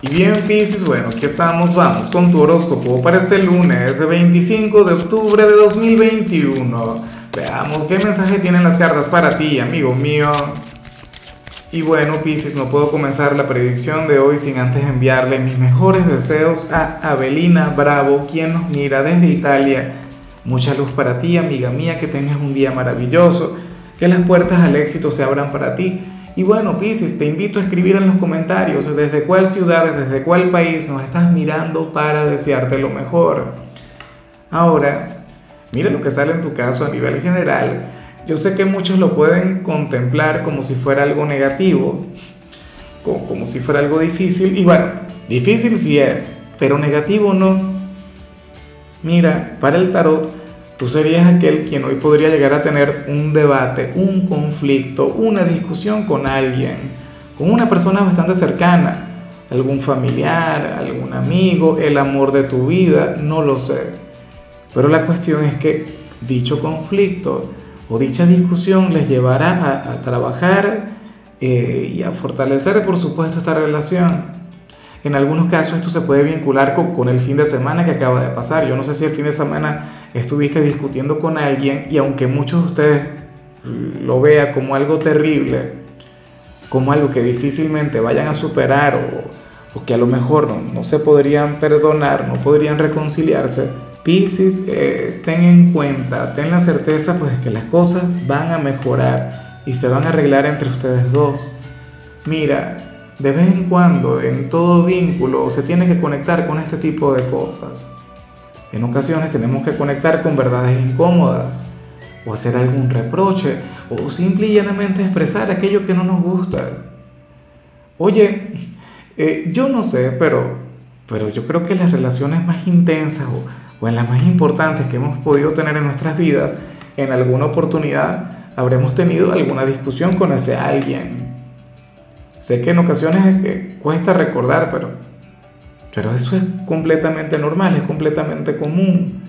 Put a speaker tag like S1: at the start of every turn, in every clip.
S1: Y bien, Pisces, bueno, aquí estamos, vamos con tu horóscopo para este lunes 25 de octubre de 2021. Veamos qué mensaje tienen las cartas para ti, amigo mío. Y bueno, Pisces, no puedo comenzar la predicción de hoy sin antes enviarle mis mejores deseos a Avelina Bravo, quien nos mira desde Italia. Mucha luz para ti, amiga mía, que tengas un día maravilloso, que las puertas al éxito se abran para ti y bueno, Pisces, te invito a escribir en los comentarios desde cuál ciudad, desde cuál país nos estás mirando para desearte lo mejor. Ahora, mira lo que sale en tu caso a nivel general. Yo sé que muchos lo pueden contemplar como si fuera algo negativo, como, como si fuera algo difícil. Y bueno, difícil sí es, pero negativo no. Mira, para el tarot, Tú serías aquel quien hoy podría llegar a tener un debate, un conflicto, una discusión con alguien, con una persona bastante cercana, algún familiar, algún amigo, el amor de tu vida, no lo sé. Pero la cuestión es que dicho conflicto o dicha discusión les llevará a, trabajar eh, y a fortalecer, por supuesto, esta relación. En algunos casos esto se puede vincular con, el fin de semana que acaba de pasar. Yo no sé si el fin de semana estuviste discutiendo con alguien y aunque muchos de ustedes lo vean como algo terrible, como algo que difícilmente vayan a superar o, que a lo mejor no, se podrían perdonar, no podrían reconciliarse, Pisces, eh, ten en cuenta, ten la certeza pues que las cosas van a mejorar y se van a arreglar entre ustedes dos. Mira, de vez en cuando en todo vínculo se tiene que conectar con este tipo de cosas. En ocasiones tenemos que conectar con verdades incómodas, o hacer algún reproche, o simple y llanamente expresar aquello que no nos gusta. Oye, eh, yo no sé, pero, pero yo creo que las relaciones más intensas o, o en las más importantes que hemos podido tener en nuestras vidas, en alguna oportunidad habremos tenido alguna discusión con ese alguien Sé que en ocasiones cuesta recordar, pero, pero eso es completamente normal, es completamente común.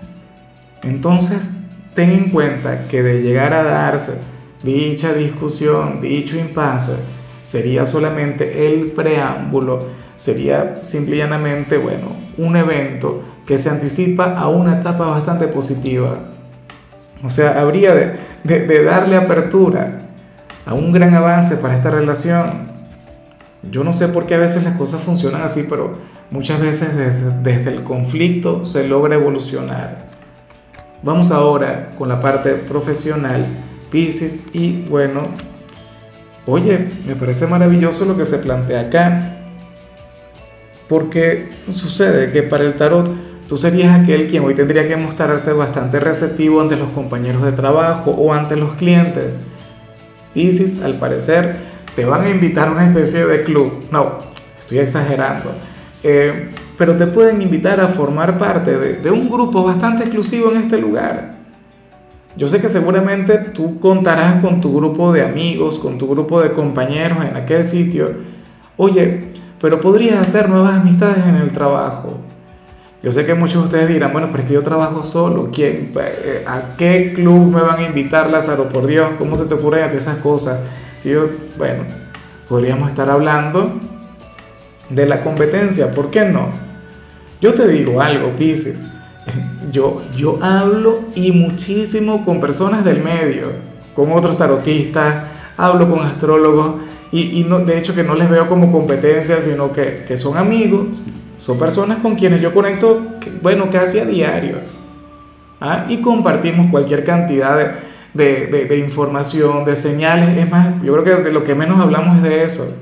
S1: Entonces, ten en cuenta que de llegar a darse dicha discusión, dicho impasse, sería solamente el preámbulo, sería simple y llanamente, bueno, un evento que se anticipa a una etapa bastante positiva. O sea, habría de darle apertura a un gran avance para esta relación yo no sé por qué a veces las cosas funcionan así, pero muchas veces desde, el conflicto se logra evolucionar. Vamos ahora con la parte profesional, Pisces, y bueno, oye, me parece maravilloso lo que se plantea acá, porque sucede que para el tarot tú serías aquel quien hoy tendría que mostrarse bastante receptivo ante los compañeros de trabajo o ante los clientes. Pisces, al parecer, te van a invitar a una especie de club. No, estoy exagerando. Eh, pero te pueden invitar a formar parte de, un grupo bastante exclusivo en este lugar. Yo sé que seguramente tú contarás con tu grupo de amigos, con tu grupo de compañeros en aquel sitio. Oye, pero podrías hacer nuevas amistades en el trabajo. Yo sé que muchos de ustedes dirán, bueno, pero es que yo trabajo solo. ¿Quién, eh, ¿A qué club me van a invitar, Lázaro? Por Dios, ¿cómo se te ocurren esas cosas? Si bueno, podríamos estar hablando de la competencia, ¿por qué no? Yo te digo algo, Pisces. Yo, yo hablo y muchísimo con personas del medio, con otros tarotistas, hablo con astrólogos y, no, de hecho que no les veo como competencia, sino que, que son amigos, son personas con quienes yo conecto, bueno, casi a diario. ¿ah? Y compartimos cualquier cantidad de, de, información, de señales. Es más, yo creo que de lo que menos hablamos es de eso.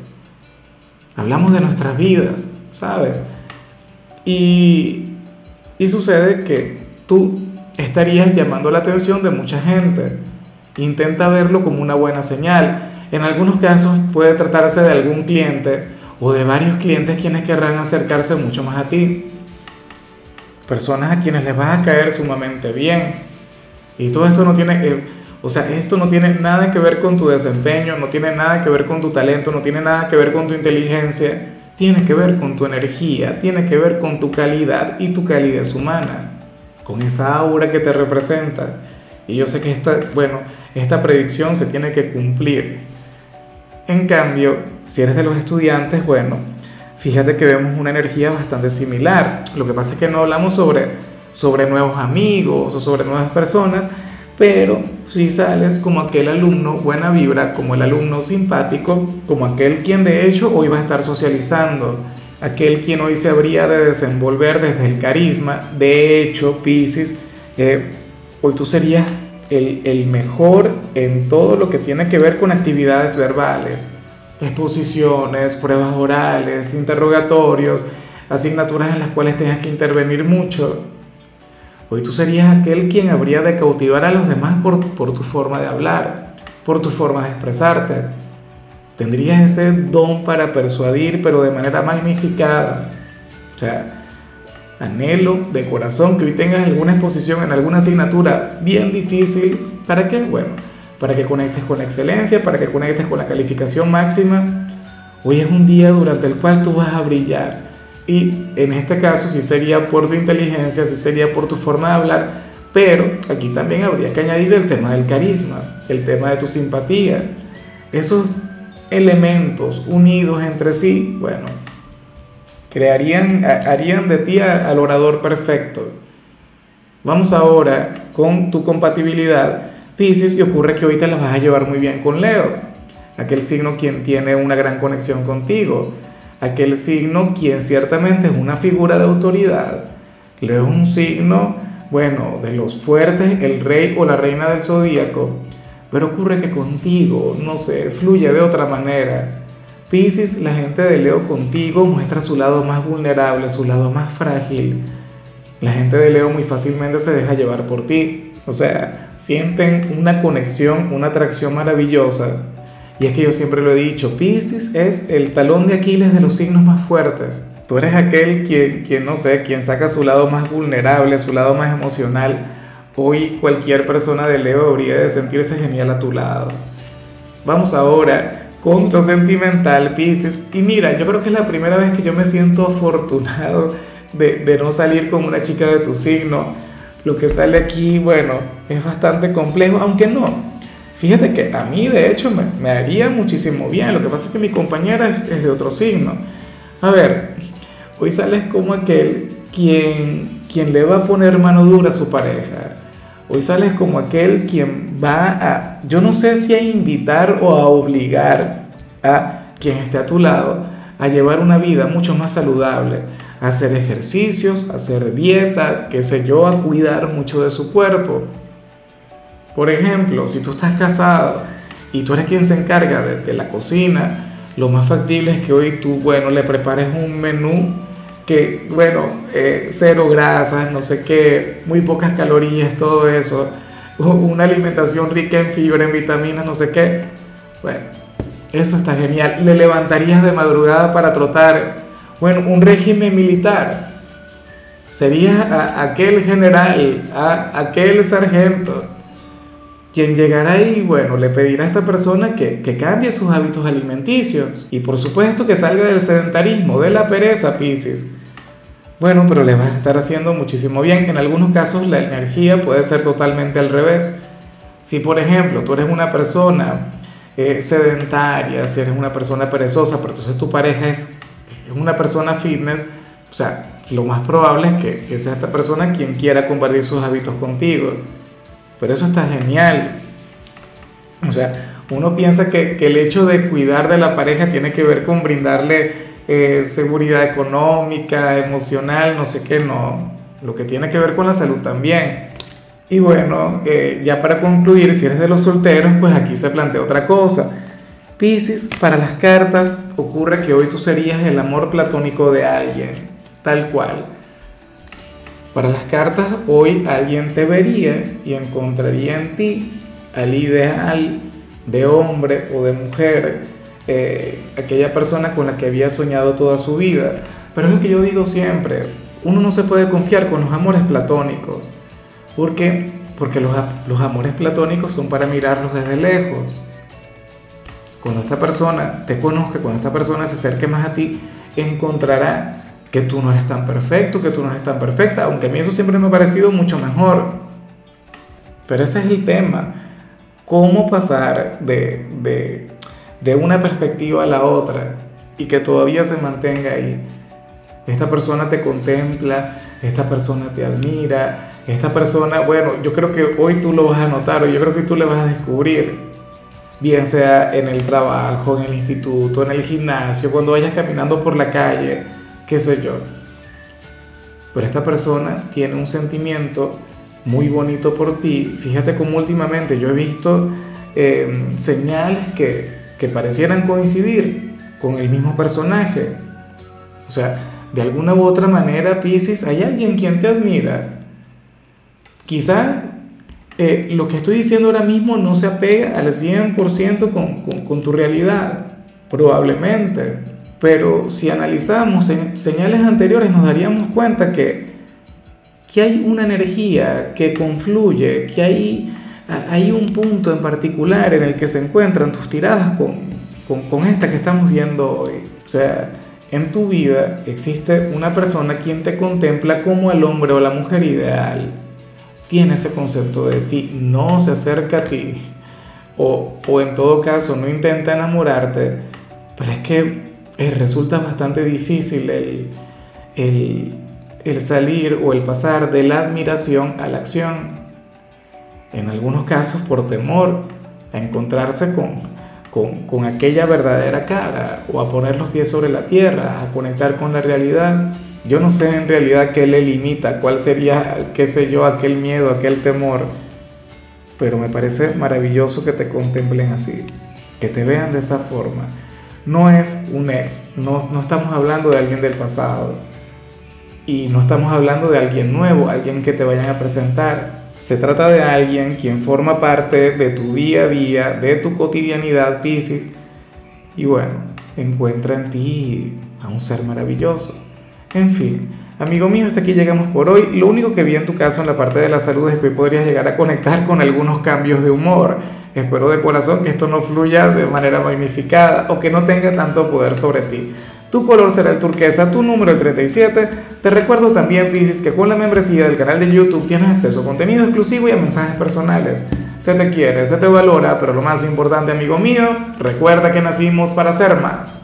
S1: Hablamos de nuestras vidas, ¿sabes? Y, y sucede que tú estarías llamando la atención de mucha gente. Intenta verlo como una buena señal. En algunos casos puede tratarse de algún cliente o de varios clientes quienes querrán acercarse mucho más a ti. Personas a quienes les vas a caer sumamente bien. Y todo esto no tiene... Eh, o sea, esto no tiene nada que ver con tu desempeño, no tiene nada que ver con tu talento, no tiene nada que ver con tu inteligencia, tiene que ver con tu energía, tiene que ver con tu calidad y tu calidez humana, con esa aura que te representa. Y yo sé que esta, bueno, esta predicción se tiene que cumplir. En cambio, si eres de los estudiantes, bueno, fíjate que vemos una energía bastante similar. Lo que pasa es que no hablamos sobre, sobre nuevos amigos o sobre nuevas personas, pero si sales como aquel alumno buena vibra, como el alumno simpático, como aquel quien de hecho hoy va a estar socializando, aquel quien hoy se habría de desenvolver desde el carisma. De hecho, Pisces, eh, hoy tú serías el, el mejor en todo lo que tiene que ver con actividades verbales, exposiciones, pruebas orales, interrogatorios, asignaturas en las cuales tengas que intervenir mucho. Hoy tú serías aquel quien habría de cautivar a los demás por, por tu forma de hablar, por tu forma de expresarte. Tendrías ese don para persuadir, pero de manera magnificada. O sea, anhelo de corazón que hoy tengas alguna exposición en alguna asignatura bien difícil. ¿Para qué? Bueno, para que conectes con la excelencia, para que conectes con la calificación máxima. Hoy es un día durante el cual tú vas a brillar. Y en este caso sí sería por tu inteligencia, sí sería por tu forma de hablar, pero aquí también habría que añadir el tema del carisma, el tema de tu simpatía. Esos elementos unidos entre sí, bueno, crearían, harían de ti al orador perfecto. Vamos ahora con tu compatibilidad, Pisces, y ocurre que hoy te la vas a llevar muy bien con Leo, aquel signo quien tiene una gran conexión contigo aquel signo quien ciertamente es una figura de autoridad. Leo es un signo, bueno, de los fuertes, el rey o la reina del zodíaco, pero ocurre que contigo, no sé, fluye de otra manera. Piscis, la gente de Leo contigo muestra su lado más vulnerable, su lado más frágil. La gente de Leo muy fácilmente se deja llevar por ti. O sea, sienten una conexión, una atracción maravillosa y es que yo siempre lo he dicho, Pisces es el talón de Aquiles de los signos más fuertes. Tú eres aquel quien, quien, no sé, quien saca su lado más vulnerable, su lado más emocional. Hoy cualquier persona de Leo debería de sentirse genial a tu lado. Vamos ahora con lo sentimental, Pisces. Y mira, yo creo que es la primera vez que yo me siento afortunado de, de no salir con una chica de tu signo. Lo que sale aquí, bueno, es bastante complejo, aunque no, Fíjate que a mí de hecho me, haría muchísimo bien. Lo que pasa es que mi compañera es, de otro signo. A ver, hoy sales como aquel quien, quien le va a poner mano dura a su pareja. Hoy sales como aquel quien va a, yo no sé si a invitar o a obligar a quien esté a tu lado a llevar una vida mucho más saludable, a hacer ejercicios, a hacer dieta, qué sé yo, a cuidar mucho de su cuerpo. Por ejemplo, si tú estás casado y tú eres quien se encarga de, la cocina, lo más factible es que hoy tú, bueno, le prepares un menú que, bueno, eh, cero grasas, no sé qué, muy pocas calorías, todo eso, una alimentación rica en fibra, en vitaminas, no sé qué. Bueno, eso está genial. Le levantarías de madrugada para trotar, bueno, un régimen militar. Sería aquel general, a aquel sargento quien llegará ahí, bueno, le pedirá a esta persona que, que, cambie sus hábitos alimenticios y por supuesto que salga del sedentarismo, de la pereza, Pisces. Bueno, pero le va a estar haciendo muchísimo bien. En algunos casos la energía puede ser totalmente al revés. Si por ejemplo tú eres una persona eh, sedentaria, si eres una persona perezosa, pero entonces tu pareja es, una persona fitness, o sea, lo más probable es que, que sea esta persona quien quiera compartir sus hábitos contigo. Pero eso está genial. O sea, uno piensa que, el hecho de cuidar de la pareja tiene que ver con brindarle eh, seguridad económica, emocional, no sé qué, no. Lo que tiene que ver con la salud también. Y bueno, eh, ya para concluir, si eres de los solteros, pues aquí se plantea otra cosa. Piscis, para las cartas ocurre que hoy tú serías el amor platónico de alguien, tal cual. Para las cartas, hoy alguien te vería y encontraría en ti al ideal de hombre o de mujer, eh, aquella persona con la que había soñado toda su vida. Pero es lo que yo digo siempre, uno no se puede confiar con los amores platónicos. ¿Por qué? Porque los, los amores platónicos son para mirarlos desde lejos. Cuando esta persona te conozca, cuando esta persona se acerque más a ti, encontrará que tú no eres tan perfecto, que tú no eres tan perfecta, aunque a mí eso siempre me ha parecido mucho mejor. Pero ese es el tema, cómo pasar de, de, de una perspectiva a la otra. y que todavía se mantenga ahí. Esta persona te contempla, esta persona te admira, esta persona, bueno, yo creo que hoy tú lo vas a notar o yo creo que tú le vas a descubrir, bien sea en el trabajo, en el instituto, en el gimnasio, cuando vayas caminando por la calle, qué sé yo. Pero esta persona tiene un sentimiento muy bonito por ti. Fíjate cómo últimamente yo he visto eh, señales que, que parecieran coincidir con el mismo personaje. O sea, de alguna u otra manera, Pisces, hay alguien quien te admira. Quizá eh, lo que estoy diciendo ahora mismo no se apega al 100% con, con, con, tu realidad, probablemente. Pero si analizamos señales anteriores nos daríamos cuenta que, que hay una energía que confluye, que hay, hay un punto en particular en el que se encuentran tus tiradas con, con, con esta que estamos viendo hoy. O sea, en tu vida existe una persona quien te contempla como el hombre o la mujer ideal. Tiene ese concepto de ti, no se acerca a ti. O, o en todo caso no intenta enamorarte, pero es que eh, resulta bastante difícil el, el, el salir o el pasar de la admiración a la acción. En algunos casos por temor a encontrarse con, con, con, aquella verdadera cara o a poner los pies sobre la tierra, a conectar con la realidad. Yo no sé en realidad qué le limita, cuál sería, qué sé yo, aquel miedo, aquel temor, pero me parece maravilloso que te contemplen así, que te vean de esa forma. No es un ex, no, no estamos hablando de alguien del pasado y no estamos hablando de alguien nuevo, alguien que te vayan a presentar, se trata de alguien quien forma parte de tu día a día, de tu cotidianidad, Pisces. Y bueno, encuentra en ti a un ser maravilloso. En fin, amigo mío, hasta aquí llegamos por hoy. Lo único que vi en tu caso en la parte de la salud es que hoy podrías llegar a conectar con algunos cambios de humor. Espero de corazón que esto no fluya de manera magnificada o que no tenga tanto poder sobre ti. Tu color será el turquesa, tu número el 37. Te recuerdo también, Pisces, que con la membresía del canal de YouTube tienes acceso a contenido exclusivo y a mensajes personales. Se te quiere, se te valora, pero lo más importante, amigo mío, recuerda que nacimos para ser más.